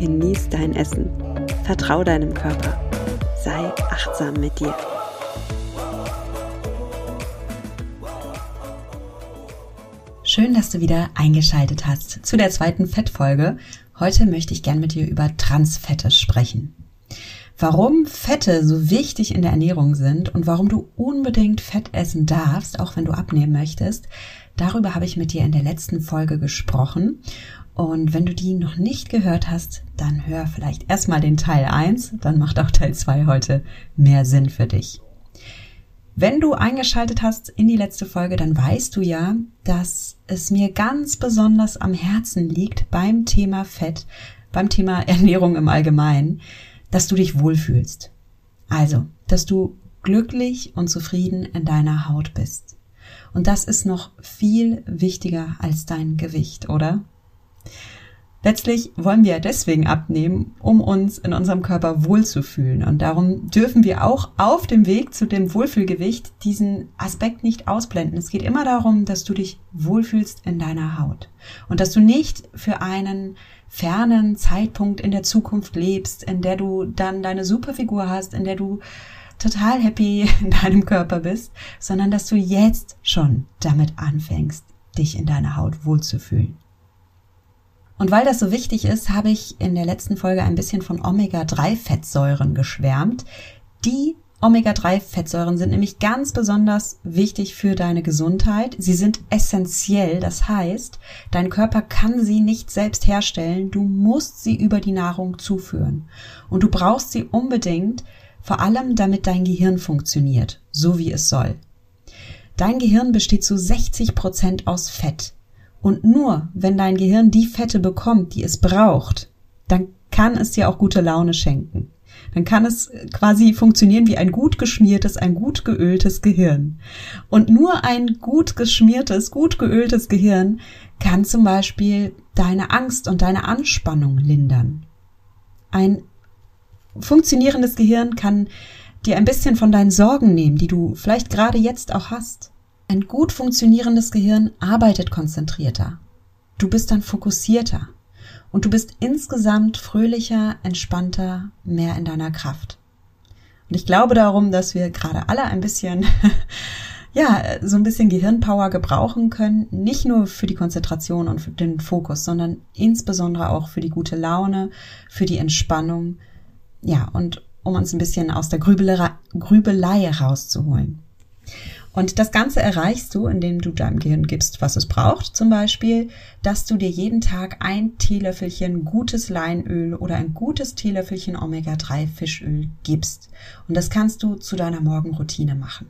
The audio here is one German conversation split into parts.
genieß dein Essen, vertrau deinem Körper, sei achtsam mit dir. Schön, dass du wieder eingeschaltet hast zu der zweiten Fettfolge. Heute möchte ich gern mit dir über Transfette sprechen. Warum Fette so wichtig in der Ernährung sind und warum du unbedingt Fett essen darfst, auch wenn du abnehmen möchtest, darüber habe ich mit dir in der letzten Folge gesprochen. Und wenn du die noch nicht gehört hast, dann hör vielleicht erstmal den Teil 1, dann macht auch Teil 2 heute mehr Sinn für dich. Wenn du eingeschaltet hast in die letzte Folge, dann weißt du ja, dass es mir ganz besonders am Herzen liegt beim Thema Fett, beim Thema Ernährung im Allgemeinen, dass du dich wohlfühlst. Also, dass du glücklich und zufrieden in deiner Haut bist. Und das ist noch viel wichtiger als dein Gewicht, oder? Letztlich wollen wir deswegen abnehmen, um uns in unserem Körper wohlzufühlen. Und darum dürfen wir auch auf dem Weg zu dem Wohlfühlgewicht diesen Aspekt nicht ausblenden. Es geht immer darum, dass du dich wohlfühlst in deiner Haut. Und dass du nicht für einen fernen Zeitpunkt in der Zukunft lebst, in der du dann deine Superfigur hast, in der du total happy in deinem Körper bist, sondern dass du jetzt schon damit anfängst, dich in deiner Haut wohlzufühlen. Und weil das so wichtig ist, habe ich in der letzten Folge ein bisschen von Omega-3-Fettsäuren geschwärmt. Die Omega-3-Fettsäuren sind nämlich ganz besonders wichtig für deine Gesundheit. Sie sind essentiell, das heißt, dein Körper kann sie nicht selbst herstellen, du musst sie über die Nahrung zuführen. Und du brauchst sie unbedingt, vor allem damit dein Gehirn funktioniert, so wie es soll. Dein Gehirn besteht zu 60 Prozent aus Fett. Und nur wenn dein Gehirn die Fette bekommt, die es braucht, dann kann es dir auch gute Laune schenken. Dann kann es quasi funktionieren wie ein gut geschmiertes, ein gut geöltes Gehirn. Und nur ein gut geschmiertes, gut geöltes Gehirn kann zum Beispiel deine Angst und deine Anspannung lindern. Ein funktionierendes Gehirn kann dir ein bisschen von deinen Sorgen nehmen, die du vielleicht gerade jetzt auch hast. Ein gut funktionierendes Gehirn arbeitet konzentrierter. Du bist dann fokussierter und du bist insgesamt fröhlicher, entspannter, mehr in deiner Kraft. Und ich glaube darum, dass wir gerade alle ein bisschen, ja, so ein bisschen Gehirnpower gebrauchen können, nicht nur für die Konzentration und für den Fokus, sondern insbesondere auch für die gute Laune, für die Entspannung, ja, und um uns ein bisschen aus der Grübelei, rauszuholen. Und das Ganze erreichst du, indem du deinem Gehirn gibst, was es braucht. Zum Beispiel, dass du dir jeden Tag ein Teelöffelchen gutes Leinöl oder ein gutes Teelöffelchen Omega-3 Fischöl gibst. Und das kannst du zu deiner Morgenroutine machen.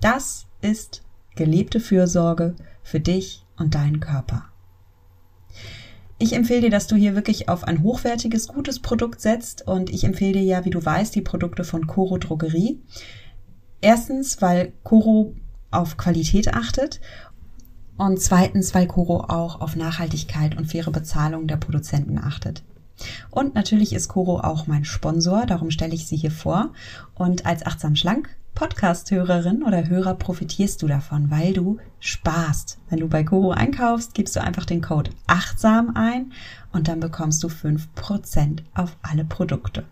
Das ist gelebte Fürsorge für dich und deinen Körper. Ich empfehle dir, dass du hier wirklich auf ein hochwertiges, gutes Produkt setzt und ich empfehle dir ja, wie du weißt, die Produkte von Coro Drogerie. Erstens, weil Coro auf Qualität achtet und zweitens, weil Coro auch auf Nachhaltigkeit und faire Bezahlung der Produzenten achtet. Und natürlich ist Coro auch mein Sponsor, darum stelle ich sie hier vor. Und als achtsam schlank Podcast-Hörerin oder Hörer profitierst du davon, weil du sparst. Wenn du bei Coro einkaufst, gibst du einfach den Code achtsam ein und dann bekommst du fünf Prozent auf alle Produkte.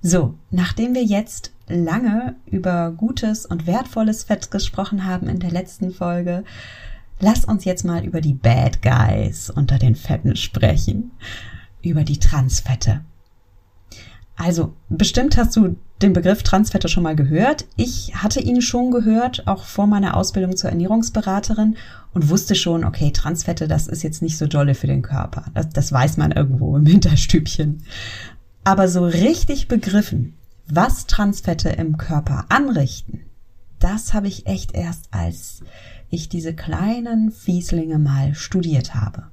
So, nachdem wir jetzt lange über gutes und wertvolles Fett gesprochen haben in der letzten Folge, lass uns jetzt mal über die Bad Guys unter den Fetten sprechen. Über die Transfette. Also, bestimmt hast du den Begriff Transfette schon mal gehört. Ich hatte ihn schon gehört, auch vor meiner Ausbildung zur Ernährungsberaterin und wusste schon, okay, Transfette, das ist jetzt nicht so dolle für den Körper. Das, das weiß man irgendwo im Hinterstübchen. Aber so richtig begriffen, was Transfette im Körper anrichten, das habe ich echt erst, als ich diese kleinen Fieslinge mal studiert habe.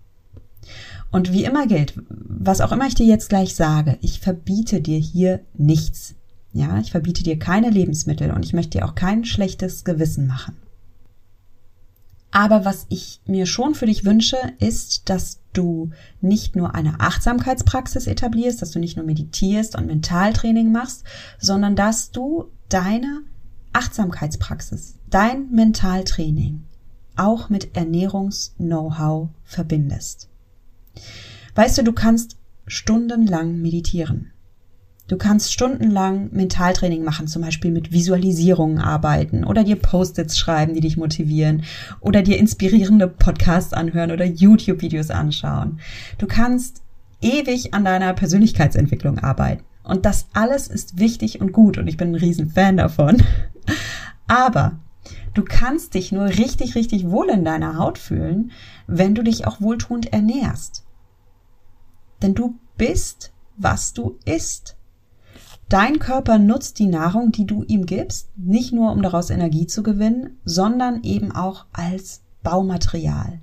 Und wie immer gilt, was auch immer ich dir jetzt gleich sage, ich verbiete dir hier nichts. Ja, ich verbiete dir keine Lebensmittel und ich möchte dir auch kein schlechtes Gewissen machen. Aber was ich mir schon für dich wünsche, ist, dass du nicht nur eine Achtsamkeitspraxis etablierst, dass du nicht nur meditierst und Mentaltraining machst, sondern dass du deine Achtsamkeitspraxis, dein Mentaltraining auch mit Ernährungs-Know-how verbindest. Weißt du, du kannst stundenlang meditieren. Du kannst stundenlang Mentaltraining machen, zum Beispiel mit Visualisierungen arbeiten oder dir Post-its schreiben, die dich motivieren oder dir inspirierende Podcasts anhören oder YouTube-Videos anschauen. Du kannst ewig an deiner Persönlichkeitsentwicklung arbeiten. Und das alles ist wichtig und gut und ich bin ein riesen Fan davon. Aber du kannst dich nur richtig, richtig wohl in deiner Haut fühlen, wenn du dich auch wohltuend ernährst. Denn du bist, was du isst. Dein Körper nutzt die Nahrung, die du ihm gibst, nicht nur um daraus Energie zu gewinnen, sondern eben auch als Baumaterial.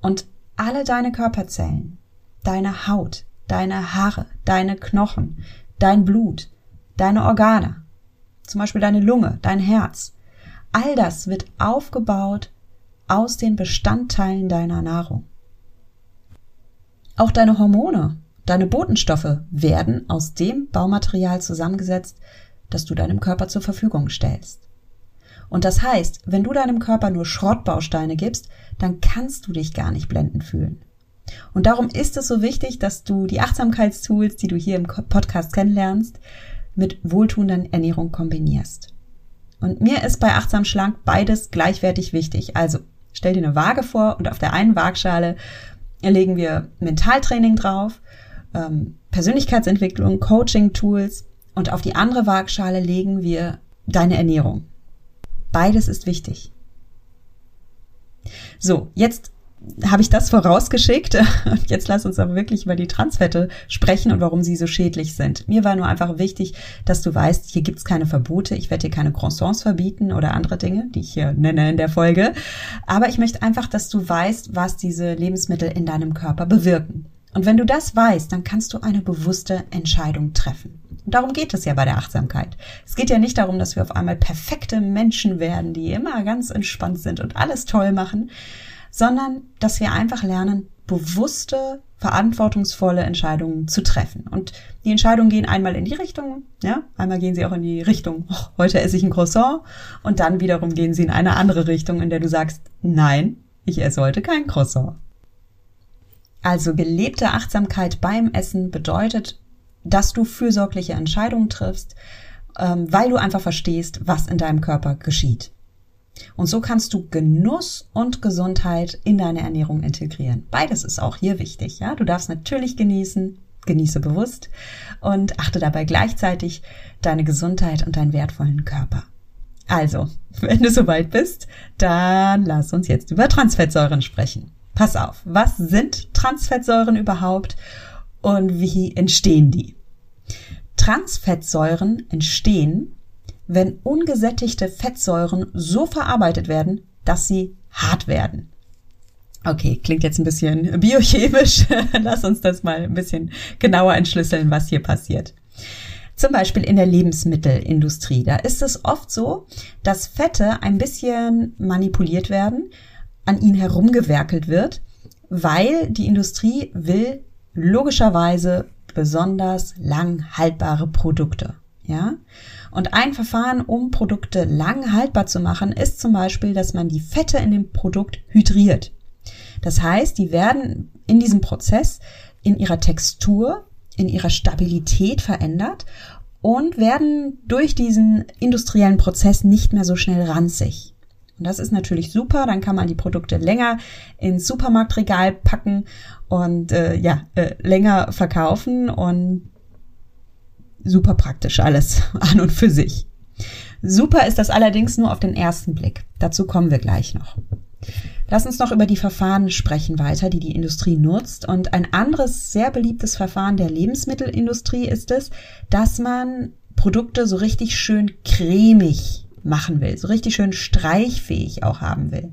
Und alle deine Körperzellen, deine Haut, deine Haare, deine Knochen, dein Blut, deine Organe, zum Beispiel deine Lunge, dein Herz, all das wird aufgebaut aus den Bestandteilen deiner Nahrung. Auch deine Hormone, deine Botenstoffe werden aus dem Baumaterial zusammengesetzt, das du deinem Körper zur Verfügung stellst. Und das heißt, wenn du deinem Körper nur Schrottbausteine gibst, dann kannst du dich gar nicht blendend fühlen. Und darum ist es so wichtig, dass du die Achtsamkeitstools, die du hier im Podcast kennenlernst, mit wohltuenden Ernährung kombinierst. Und mir ist bei Achtsam Schlank beides gleichwertig wichtig. Also stell dir eine Waage vor und auf der einen Waagschale legen wir Mentaltraining drauf, ähm, Persönlichkeitsentwicklung, Coaching-Tools und auf die andere Waagschale legen wir deine Ernährung. Beides ist wichtig. So, jetzt habe ich das vorausgeschickt. Jetzt lass uns aber wirklich über die Transfette sprechen und warum sie so schädlich sind. Mir war nur einfach wichtig, dass du weißt, hier gibt's keine Verbote. Ich werde dir keine Croissants verbieten oder andere Dinge, die ich hier nenne in der Folge. Aber ich möchte einfach, dass du weißt, was diese Lebensmittel in deinem Körper bewirken. Und wenn du das weißt, dann kannst du eine bewusste Entscheidung treffen. Und darum geht es ja bei der Achtsamkeit. Es geht ja nicht darum, dass wir auf einmal perfekte Menschen werden, die immer ganz entspannt sind und alles toll machen, sondern dass wir einfach lernen, bewusste, verantwortungsvolle Entscheidungen zu treffen. Und die Entscheidungen gehen einmal in die Richtung, ja, einmal gehen sie auch in die Richtung, oh, heute esse ich ein Croissant, und dann wiederum gehen sie in eine andere Richtung, in der du sagst, nein, ich esse heute kein Croissant. Also gelebte Achtsamkeit beim Essen bedeutet, dass du fürsorgliche Entscheidungen triffst, ähm, weil du einfach verstehst, was in deinem Körper geschieht. Und so kannst du Genuss und Gesundheit in deine Ernährung integrieren. Beides ist auch hier wichtig, ja. Du darfst natürlich genießen, genieße bewusst und achte dabei gleichzeitig deine Gesundheit und deinen wertvollen Körper. Also, wenn du soweit bist, dann lass uns jetzt über Transfettsäuren sprechen. Pass auf, was sind Transfettsäuren überhaupt und wie entstehen die? Transfettsäuren entstehen, wenn ungesättigte Fettsäuren so verarbeitet werden, dass sie hart werden. Okay, klingt jetzt ein bisschen biochemisch. Lass uns das mal ein bisschen genauer entschlüsseln, was hier passiert. Zum Beispiel in der Lebensmittelindustrie. Da ist es oft so, dass Fette ein bisschen manipuliert werden, an ihnen herumgewerkelt wird, weil die Industrie will logischerweise besonders lang haltbare Produkte. Ja? Und ein Verfahren, um Produkte lang haltbar zu machen, ist zum Beispiel, dass man die Fette in dem Produkt hydriert. Das heißt, die werden in diesem Prozess in ihrer Textur, in ihrer Stabilität verändert und werden durch diesen industriellen Prozess nicht mehr so schnell ranzig. Und das ist natürlich super, dann kann man die Produkte länger ins Supermarktregal packen und äh, ja, äh, länger verkaufen und super praktisch alles an und für sich. Super ist das allerdings nur auf den ersten Blick. Dazu kommen wir gleich noch. Lass uns noch über die Verfahren sprechen weiter, die die Industrie nutzt. Und ein anderes sehr beliebtes Verfahren der Lebensmittelindustrie ist es, dass man Produkte so richtig schön cremig machen will, so richtig schön streichfähig auch haben will.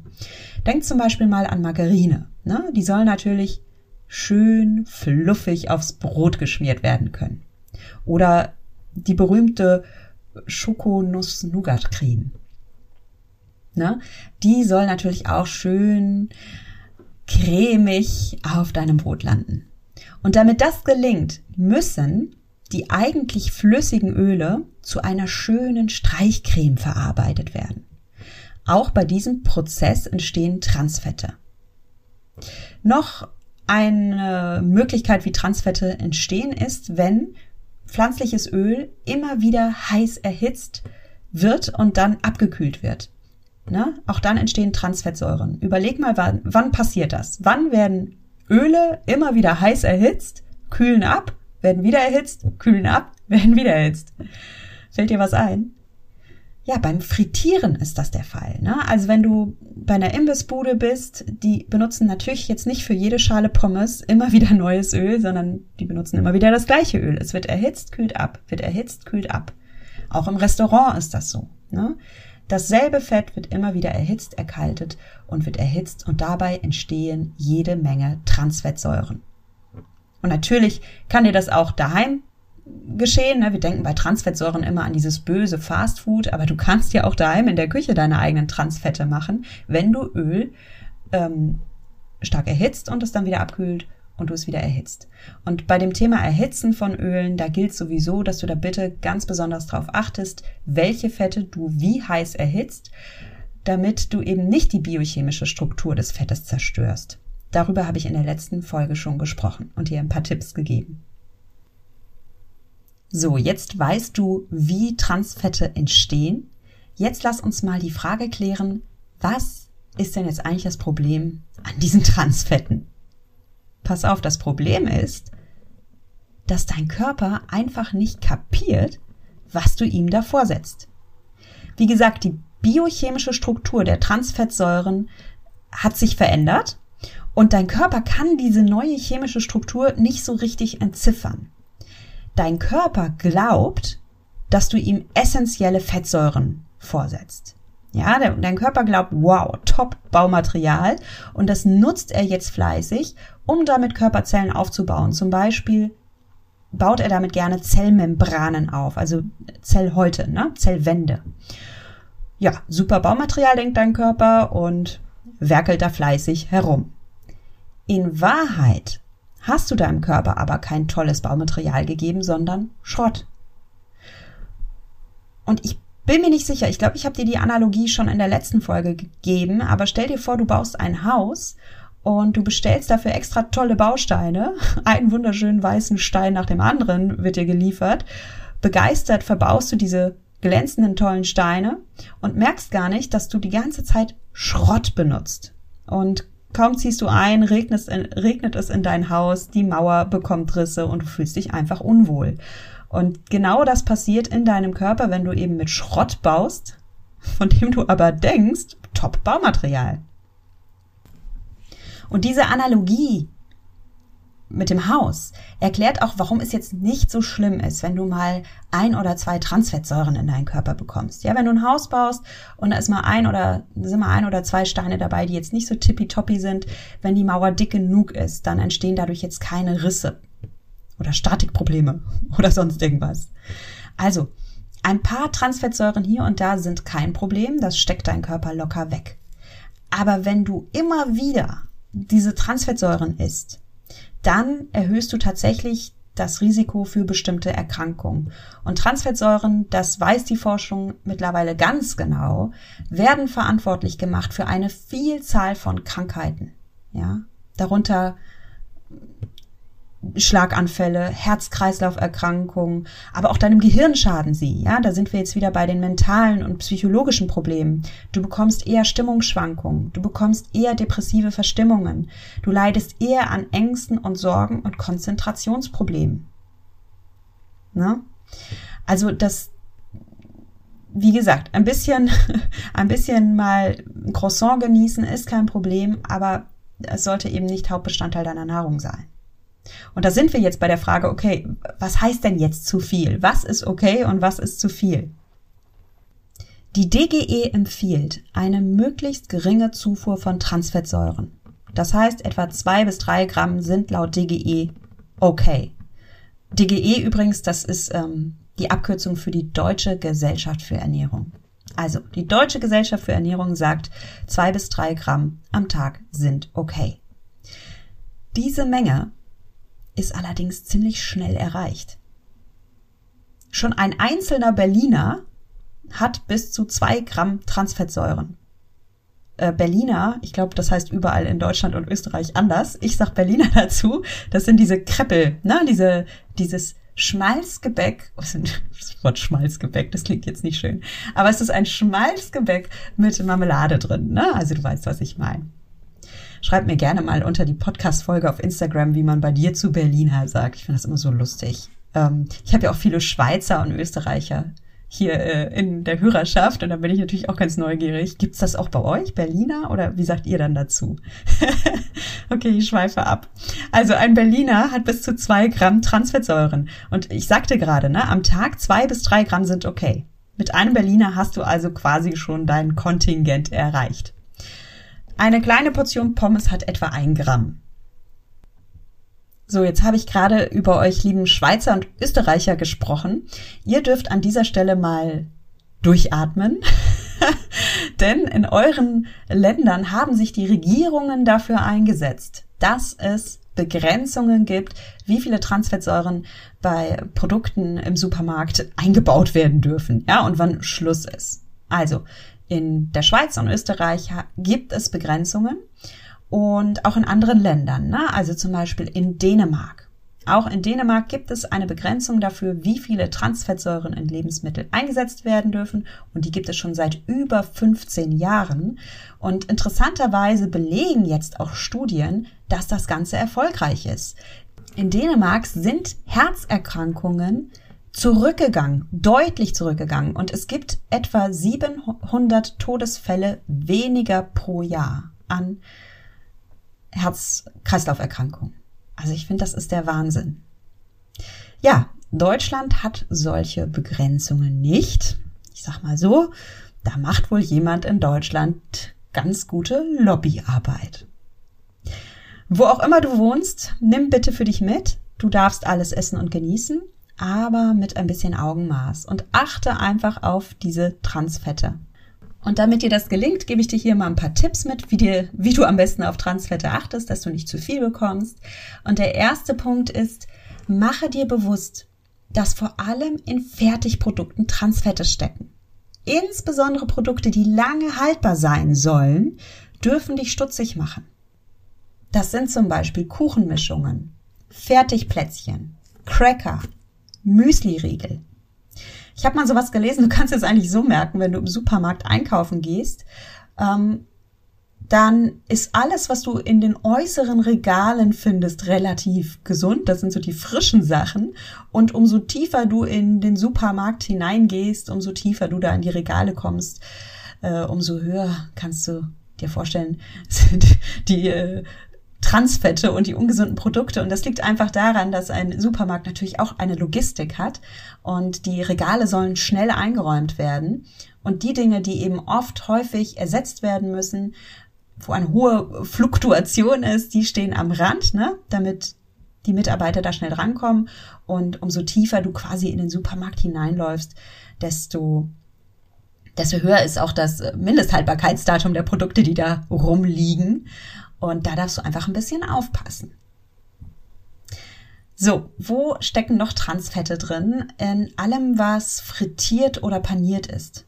Denk zum Beispiel mal an Margarine. Ne? Die soll natürlich schön fluffig aufs Brot geschmiert werden können. Oder die berühmte Schokonuss-Nougat-Creme. Ne? Die soll natürlich auch schön cremig auf deinem Brot landen. Und damit das gelingt, müssen die eigentlich flüssigen Öle zu einer schönen Streichcreme verarbeitet werden. Auch bei diesem Prozess entstehen Transfette. Noch eine Möglichkeit, wie Transfette entstehen, ist, wenn pflanzliches Öl immer wieder heiß erhitzt wird und dann abgekühlt wird. Ne? Auch dann entstehen Transfettsäuren. Überleg mal, wann, wann passiert das? Wann werden Öle immer wieder heiß erhitzt, kühlen ab, werden wieder erhitzt, kühlen ab, werden wieder erhitzt? Fällt dir was ein? Ja, beim Frittieren ist das der Fall. Ne? Also wenn du bei einer Imbissbude bist, die benutzen natürlich jetzt nicht für jede Schale Pommes immer wieder neues Öl, sondern die benutzen immer wieder das gleiche Öl. Es wird erhitzt, kühlt ab, wird erhitzt, kühlt ab. Auch im Restaurant ist das so. Ne? Dasselbe Fett wird immer wieder erhitzt, erkaltet und wird erhitzt und dabei entstehen jede Menge Transfettsäuren. Und natürlich kann dir das auch daheim geschehen. Ne? Wir denken bei Transfettsäuren immer an dieses böse Fastfood, aber du kannst ja auch daheim in der Küche deine eigenen Transfette machen, wenn du Öl ähm, stark erhitzt und es dann wieder abkühlt und du es wieder erhitzt. Und bei dem Thema Erhitzen von Ölen, da gilt sowieso, dass du da bitte ganz besonders darauf achtest, welche Fette du wie heiß erhitzt, damit du eben nicht die biochemische Struktur des Fettes zerstörst. Darüber habe ich in der letzten Folge schon gesprochen und dir ein paar Tipps gegeben. So, jetzt weißt du, wie Transfette entstehen. Jetzt lass uns mal die Frage klären, was ist denn jetzt eigentlich das Problem an diesen Transfetten? Pass auf, das Problem ist, dass dein Körper einfach nicht kapiert, was du ihm da vorsetzt. Wie gesagt, die biochemische Struktur der Transfettsäuren hat sich verändert und dein Körper kann diese neue chemische Struktur nicht so richtig entziffern dein Körper glaubt, dass du ihm essentielle Fettsäuren vorsetzt. Ja, dein Körper glaubt, wow, top Baumaterial und das nutzt er jetzt fleißig, um damit Körperzellen aufzubauen. Zum Beispiel baut er damit gerne Zellmembranen auf, also Zellhäute, ne? Zellwände. Ja, super Baumaterial, denkt dein Körper und werkelt da fleißig herum. In Wahrheit hast du deinem Körper aber kein tolles Baumaterial gegeben, sondern Schrott. Und ich bin mir nicht sicher, ich glaube, ich habe dir die Analogie schon in der letzten Folge gegeben, aber stell dir vor, du baust ein Haus und du bestellst dafür extra tolle Bausteine, einen wunderschönen weißen Stein nach dem anderen wird dir geliefert. Begeistert verbaust du diese glänzenden tollen Steine und merkst gar nicht, dass du die ganze Zeit Schrott benutzt. Und Kaum ziehst du ein, regnet, regnet es in dein Haus, die Mauer bekommt Risse und du fühlst dich einfach unwohl. Und genau das passiert in deinem Körper, wenn du eben mit Schrott baust, von dem du aber denkst, top Baumaterial. Und diese Analogie mit dem Haus erklärt auch, warum es jetzt nicht so schlimm ist, wenn du mal ein oder zwei Transfettsäuren in deinen Körper bekommst. Ja, wenn du ein Haus baust und da ist mal ein oder sind mal ein oder zwei Steine dabei, die jetzt nicht so tippitoppi sind, wenn die Mauer dick genug ist, dann entstehen dadurch jetzt keine Risse oder Statikprobleme oder sonst irgendwas. Also, ein paar Transfettsäuren hier und da sind kein Problem, das steckt dein Körper locker weg. Aber wenn du immer wieder diese Transfettsäuren isst, dann erhöhst du tatsächlich das Risiko für bestimmte Erkrankungen. Und Transfettsäuren, das weiß die Forschung mittlerweile ganz genau, werden verantwortlich gemacht für eine Vielzahl von Krankheiten. Ja, darunter Schlaganfälle, Herz-Kreislauf-Erkrankungen, aber auch deinem Gehirn schaden sie. Ja, da sind wir jetzt wieder bei den mentalen und psychologischen Problemen. Du bekommst eher Stimmungsschwankungen, du bekommst eher depressive Verstimmungen, du leidest eher an Ängsten und Sorgen und Konzentrationsproblemen. Ne? Also das, wie gesagt, ein bisschen, ein bisschen mal ein Croissant genießen ist kein Problem, aber es sollte eben nicht Hauptbestandteil deiner Nahrung sein. Und da sind wir jetzt bei der Frage, okay, was heißt denn jetzt zu viel? Was ist okay und was ist zu viel? Die DGE empfiehlt eine möglichst geringe Zufuhr von Transfettsäuren. Das heißt, etwa zwei bis drei Gramm sind laut DGE okay. DGE übrigens, das ist ähm, die Abkürzung für die Deutsche Gesellschaft für Ernährung. Also, die Deutsche Gesellschaft für Ernährung sagt, zwei bis drei Gramm am Tag sind okay. Diese Menge ist allerdings ziemlich schnell erreicht. Schon ein einzelner Berliner hat bis zu zwei Gramm Transfettsäuren. Äh, Berliner, ich glaube, das heißt überall in Deutschland und Österreich anders. Ich sag Berliner dazu. Das sind diese Kreppel, ne? Diese, dieses Schmalzgebäck. Was ist das Wort Schmalzgebäck? Das klingt jetzt nicht schön. Aber es ist ein Schmalzgebäck mit Marmelade drin, ne? Also du weißt, was ich meine. Schreib mir gerne mal unter die Podcast-Folge auf Instagram, wie man bei dir zu Berliner sagt. Ich finde das immer so lustig. Ähm, ich habe ja auch viele Schweizer und Österreicher hier äh, in der Hörerschaft und da bin ich natürlich auch ganz neugierig. Gibt's das auch bei euch, Berliner, oder wie sagt ihr dann dazu? okay, ich schweife ab. Also ein Berliner hat bis zu zwei Gramm Transfettsäuren und ich sagte gerade, ne, am Tag zwei bis drei Gramm sind okay. Mit einem Berliner hast du also quasi schon dein Kontingent erreicht. Eine kleine Portion Pommes hat etwa ein Gramm. So, jetzt habe ich gerade über euch lieben Schweizer und Österreicher gesprochen. Ihr dürft an dieser Stelle mal durchatmen. Denn in euren Ländern haben sich die Regierungen dafür eingesetzt, dass es Begrenzungen gibt, wie viele Transfettsäuren bei Produkten im Supermarkt eingebaut werden dürfen, ja, und wann Schluss ist. Also, in der Schweiz und Österreich gibt es Begrenzungen und auch in anderen Ländern, ne? also zum Beispiel in Dänemark. Auch in Dänemark gibt es eine Begrenzung dafür, wie viele Transfettsäuren in Lebensmitteln eingesetzt werden dürfen. Und die gibt es schon seit über 15 Jahren. Und interessanterweise belegen jetzt auch Studien, dass das Ganze erfolgreich ist. In Dänemark sind Herzerkrankungen zurückgegangen, deutlich zurückgegangen. Und es gibt etwa 700 Todesfälle weniger pro Jahr an Herz-Kreislauf-Erkrankungen. Also ich finde, das ist der Wahnsinn. Ja, Deutschland hat solche Begrenzungen nicht. Ich sag mal so, da macht wohl jemand in Deutschland ganz gute Lobbyarbeit. Wo auch immer du wohnst, nimm bitte für dich mit. Du darfst alles essen und genießen, aber mit ein bisschen Augenmaß und achte einfach auf diese Transfette. Und damit dir das gelingt, gebe ich dir hier mal ein paar Tipps mit, wie, dir, wie du am besten auf Transfette achtest, dass du nicht zu viel bekommst. Und der erste Punkt ist, mache dir bewusst, dass vor allem in Fertigprodukten Transfette stecken. Insbesondere Produkte, die lange haltbar sein sollen, dürfen dich stutzig machen. Das sind zum Beispiel Kuchenmischungen, Fertigplätzchen, Cracker, Müsliriegel, ich habe mal sowas gelesen, du kannst es eigentlich so merken, wenn du im Supermarkt einkaufen gehst, ähm, dann ist alles, was du in den äußeren Regalen findest, relativ gesund. Das sind so die frischen Sachen. Und umso tiefer du in den Supermarkt hineingehst, umso tiefer du da in die Regale kommst, äh, umso höher kannst du dir vorstellen, sind die äh, Transfette und die ungesunden Produkte. Und das liegt einfach daran, dass ein Supermarkt natürlich auch eine Logistik hat und die Regale sollen schnell eingeräumt werden. Und die Dinge, die eben oft häufig ersetzt werden müssen, wo eine hohe Fluktuation ist, die stehen am Rand, ne, damit die Mitarbeiter da schnell rankommen. Und umso tiefer du quasi in den Supermarkt hineinläufst, desto desto höher ist auch das Mindesthaltbarkeitsdatum der Produkte, die da rumliegen. Und da darfst du einfach ein bisschen aufpassen. So, wo stecken noch Transfette drin? In allem, was frittiert oder paniert ist.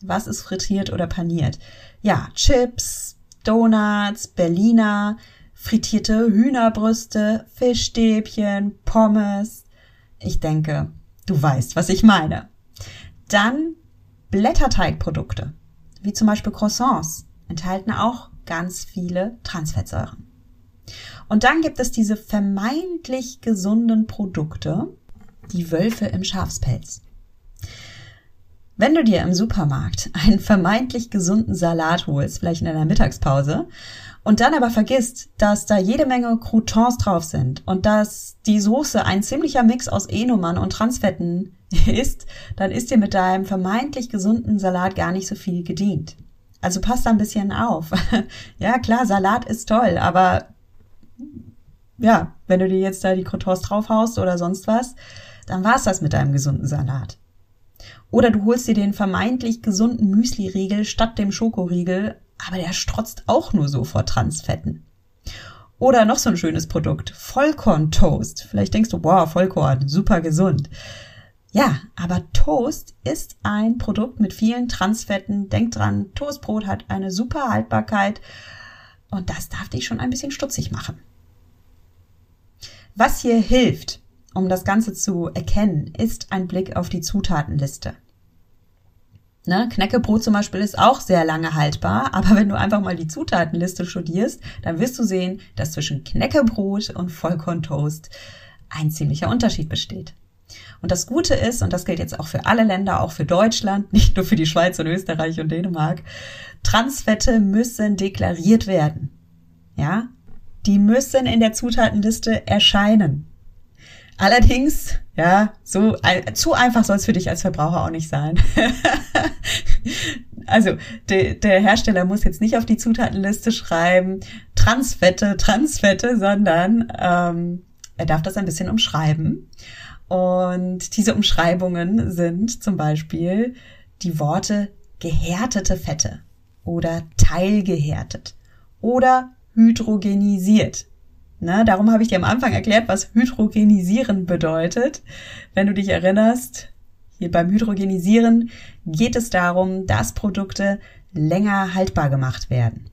Was ist frittiert oder paniert? Ja, Chips, Donuts, Berliner, frittierte Hühnerbrüste, Fischstäbchen, Pommes. Ich denke, du weißt, was ich meine. Dann Blätterteigprodukte, wie zum Beispiel Croissants, enthalten auch ganz viele Transfettsäuren. Und dann gibt es diese vermeintlich gesunden Produkte, die Wölfe im Schafspelz. Wenn du dir im Supermarkt einen vermeintlich gesunden Salat holst, vielleicht in deiner Mittagspause, und dann aber vergisst, dass da jede Menge Croutons drauf sind und dass die Soße ein ziemlicher Mix aus E-Nummern und Transfetten ist, dann ist dir mit deinem vermeintlich gesunden Salat gar nicht so viel gedient. Also passt da ein bisschen auf. ja, klar, Salat ist toll, aber ja, wenn du dir jetzt da die Croutons draufhaust oder sonst was, dann war's das mit deinem gesunden Salat. Oder du holst dir den vermeintlich gesunden Müsli-Riegel statt dem Schokoriegel, aber der strotzt auch nur so vor Transfetten. Oder noch so ein schönes Produkt, Vollkorn-Toast. Vielleicht denkst du, boah, Vollkorn, super gesund. Ja, aber Toast ist ein Produkt mit vielen Transfetten. Denk dran, Toastbrot hat eine super Haltbarkeit und das darf dich schon ein bisschen stutzig machen. Was hier hilft, um das Ganze zu erkennen, ist ein Blick auf die Zutatenliste. Ne, Knäckebrot zum Beispiel ist auch sehr lange haltbar, aber wenn du einfach mal die Zutatenliste studierst, dann wirst du sehen, dass zwischen Knäckebrot und Vollkorntoast ein ziemlicher Unterschied besteht. Und das Gute ist, und das gilt jetzt auch für alle Länder, auch für Deutschland, nicht nur für die Schweiz und Österreich und Dänemark, Transfette müssen deklariert werden. Ja, die müssen in der Zutatenliste erscheinen. Allerdings, ja, so zu einfach soll es für dich als Verbraucher auch nicht sein. also de, der Hersteller muss jetzt nicht auf die Zutatenliste schreiben Transfette, Transfette, sondern ähm, er darf das ein bisschen umschreiben. Und diese Umschreibungen sind zum Beispiel die Worte gehärtete Fette oder teilgehärtet oder hydrogenisiert. Na, darum habe ich dir am Anfang erklärt, was hydrogenisieren bedeutet. Wenn du dich erinnerst, hier beim Hydrogenisieren geht es darum, dass Produkte länger haltbar gemacht werden.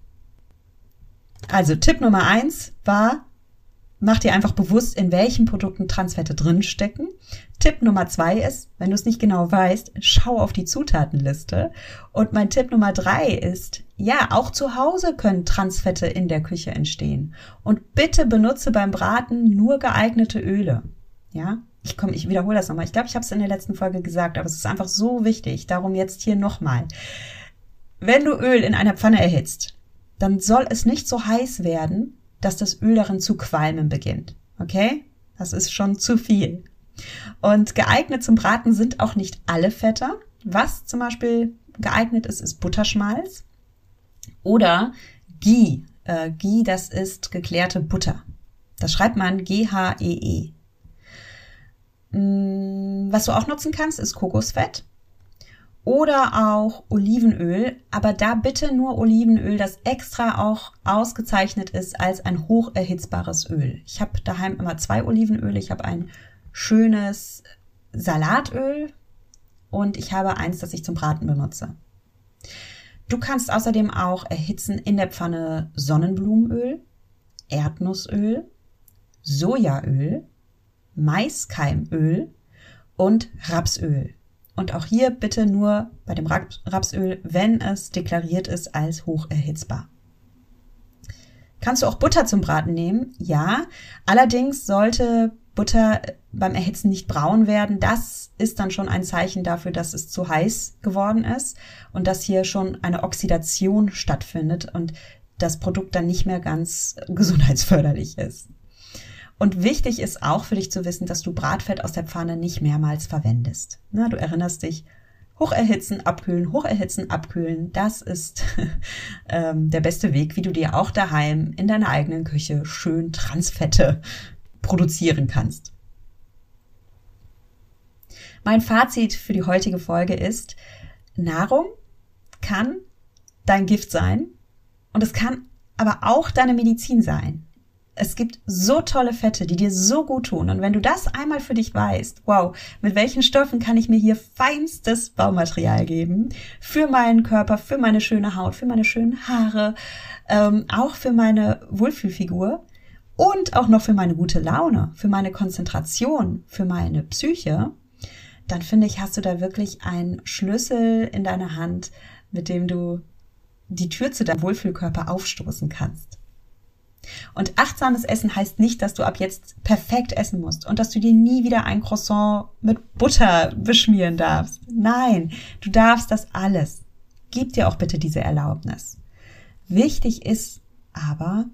Also Tipp Nummer eins war, mach dir einfach bewusst, in welchen Produkten Transfette drinstecken. Tipp Nummer zwei ist, wenn du es nicht genau weißt, schau auf die Zutatenliste. Und mein Tipp Nummer drei ist, ja, auch zu Hause können Transfette in der Küche entstehen. Und bitte benutze beim Braten nur geeignete Öle. Ja, ich komme, ich wiederhole das nochmal. Ich glaube, ich habe es in der letzten Folge gesagt, aber es ist einfach so wichtig. Darum jetzt hier nochmal. Wenn du Öl in einer Pfanne erhitzt, dann soll es nicht so heiß werden, dass das Öl darin zu qualmen beginnt. Okay? Das ist schon zu viel. Und geeignet zum Braten sind auch nicht alle Fette. Was zum Beispiel geeignet ist, ist Butterschmalz oder Ghee. Äh, Ghee, das ist geklärte Butter. Das schreibt man G-H-E-E. -E. Mm, was du auch nutzen kannst, ist Kokosfett oder auch Olivenöl, aber da bitte nur Olivenöl, das extra auch ausgezeichnet ist als ein hocherhitzbares Öl. Ich habe daheim immer zwei Olivenöle. Ich habe ein schönes Salatöl und ich habe eins, das ich zum Braten benutze. Du kannst außerdem auch erhitzen in der Pfanne Sonnenblumenöl, Erdnussöl, Sojaöl, Maiskeimöl und Rapsöl. Und auch hier bitte nur bei dem Rapsöl, wenn es deklariert ist als hocherhitzbar. Kannst du auch Butter zum Braten nehmen? Ja. Allerdings sollte Butter beim Erhitzen nicht braun werden. Das ist dann schon ein Zeichen dafür, dass es zu heiß geworden ist und dass hier schon eine Oxidation stattfindet und das Produkt dann nicht mehr ganz gesundheitsförderlich ist. Und wichtig ist auch für dich zu wissen, dass du Bratfett aus der Pfanne nicht mehrmals verwendest. Na, du erinnerst dich, hocherhitzen, abkühlen, hocherhitzen, abkühlen. Das ist ähm, der beste Weg, wie du dir auch daheim in deiner eigenen Küche schön Transfette produzieren kannst. Mein Fazit für die heutige Folge ist, Nahrung kann dein Gift sein und es kann aber auch deine Medizin sein es gibt so tolle Fette, die dir so gut tun. Und wenn du das einmal für dich weißt, wow, mit welchen Stoffen kann ich mir hier feinstes Baumaterial geben? Für meinen Körper, für meine schöne Haut, für meine schönen Haare, ähm, auch für meine Wohlfühlfigur und auch noch für meine gute Laune, für meine Konzentration, für meine Psyche, dann finde ich, hast du da wirklich einen Schlüssel in deiner Hand, mit dem du die Tür zu deinem Wohlfühlkörper aufstoßen kannst. Und achtsames Essen heißt nicht, dass du ab jetzt perfekt essen musst und dass du dir nie wieder ein Croissant mit Butter beschmieren darfst. Nein, du darfst das alles. Gib dir auch bitte diese Erlaubnis. Wichtig ist aber,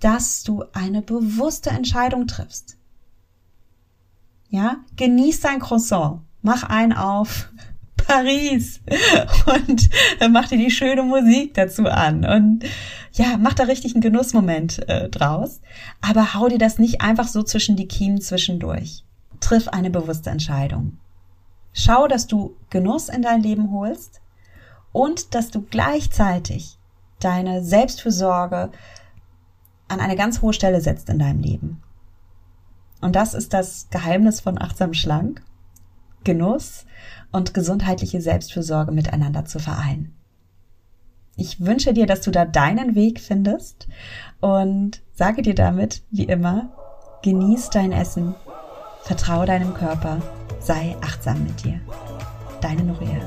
dass du eine bewusste Entscheidung triffst. Ja, genieß dein Croissant, mach einen auf, Paris und mach dir die schöne Musik dazu an und ja, mach da richtig einen Genussmoment äh, draus. Aber hau dir das nicht einfach so zwischen die Kiemen zwischendurch. Triff eine bewusste Entscheidung. Schau, dass du Genuss in dein Leben holst und dass du gleichzeitig deine Selbstfürsorge an eine ganz hohe Stelle setzt in deinem Leben. Und das ist das Geheimnis von achtsam schlank, Genuss und gesundheitliche Selbstfürsorge miteinander zu vereinen. Ich wünsche dir, dass du da deinen Weg findest und sage dir damit, wie immer, genieß dein Essen, vertraue deinem Körper, sei achtsam mit dir. Deine Nuria.